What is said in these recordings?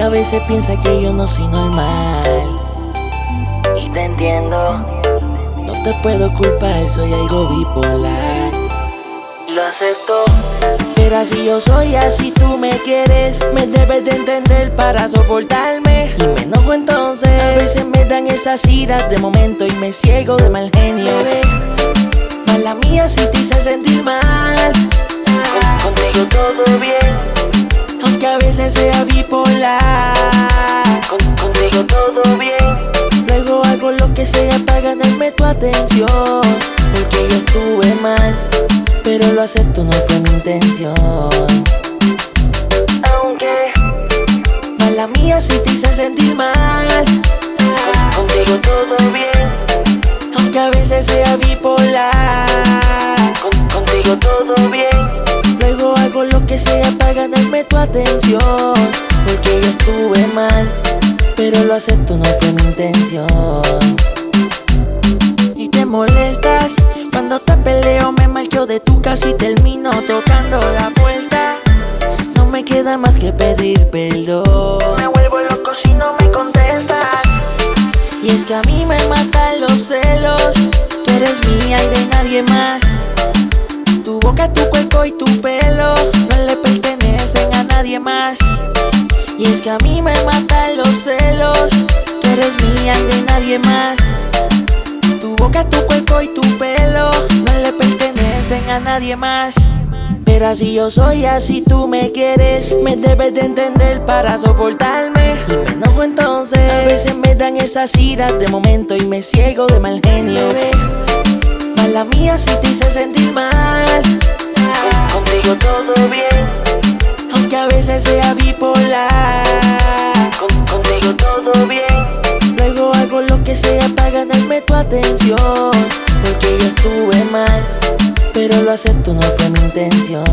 que a veces piensa que yo no soy normal. Y te entiendo. No te puedo culpar, soy algo bipolar. Lo acepto. Pero así yo soy, así tú me quieres. Me debes de entender para soportarme. Y me enojo entonces. A veces me dan esas iras de momento y me ciego de mal genio. Bebé, mala mía si te hice sentir mal. Contigo todo bien. Aunque a veces sea bipolar. contigo todo bien. Luego hago lo que sea para ganarme tu atención. Porque yo estuve mal, pero lo acepto, no fue mi intención. Aunque mala mía si te hice sentir mal. Contigo todo bien. Aunque a veces sea bipolar. Ganarme tu atención. Porque yo estuve mal pero lo acepto, no fue mi intención. Y te molestas cuando te peleo, me marcho de tu casa y termino tocando la puerta. No me queda más que pedir perdón. Me vuelvo loco si no me contestas. Y es que a mí me matan los celos. Tú eres mía y de nadie más. Tu boca, tu cuerpo y tu pelo no le pertenecen nadie más. Y es que a mí me matan los celos. Tú eres mía y de nadie más. Tu boca, tu cuerpo y tu pelo no le pertenecen a nadie más. Pero así yo soy, así tú me quieres. Me debes de entender para soportarme. Y me enojo entonces. A veces me dan esas iras de momento y me ciego de mal genio. Mala mía si te hice sentir mal. Contigo todo que sea para ganarme tu atención. Porque yo estuve mal, pero lo acepto, no fue mi intención.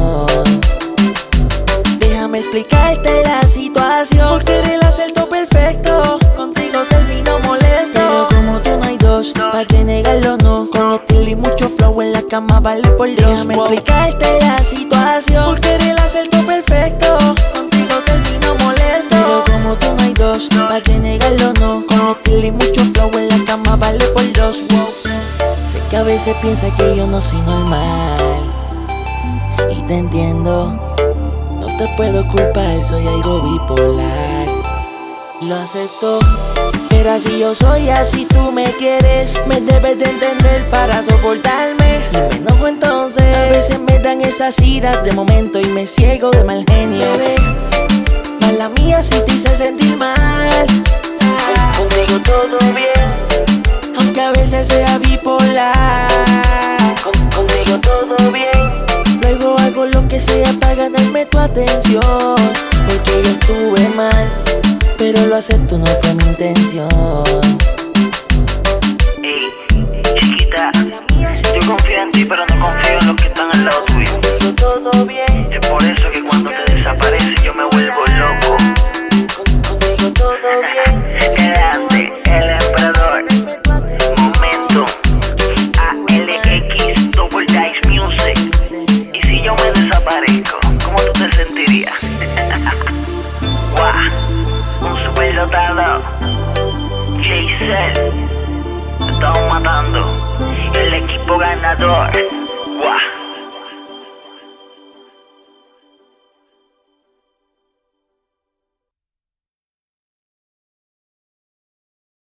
Déjame explicarte la situación. Porque eres el acerto perfecto. Contigo termino molesto. Pero como tú no hay dos, ¿pa' que negarlo no? Con estilo y mucho flow en la cama vale por Dios. Déjame explicarte la situación. Porque eres el acerto perfecto. Sé que a veces piensa que yo no soy normal. Y te entiendo. No te puedo culpar, soy algo bipolar. Lo acepto, pero así yo soy, así tú me quieres. Me debes de entender para soportarme. Y me enojo entonces. A veces me dan esas iras de momento y me ciego de mal genio. Bebé, mala mía si te hice sentir mal. Tu atención. Porque yo estuve mal pero lo acepto, no fue mi intención. Ey, chiquita, yo confío en ti, pero no confío en los que están al lado tuyo. Todo bien. Es por eso que cuando te desapareces yo me vuelvo loco. El emperador. Momento. ALX Double Dice Music. Y si yo me desaparezco, ¿cómo tú te sentirías? Guau un superdotado. Jason, estamos matando. El equipo ganador. Wow.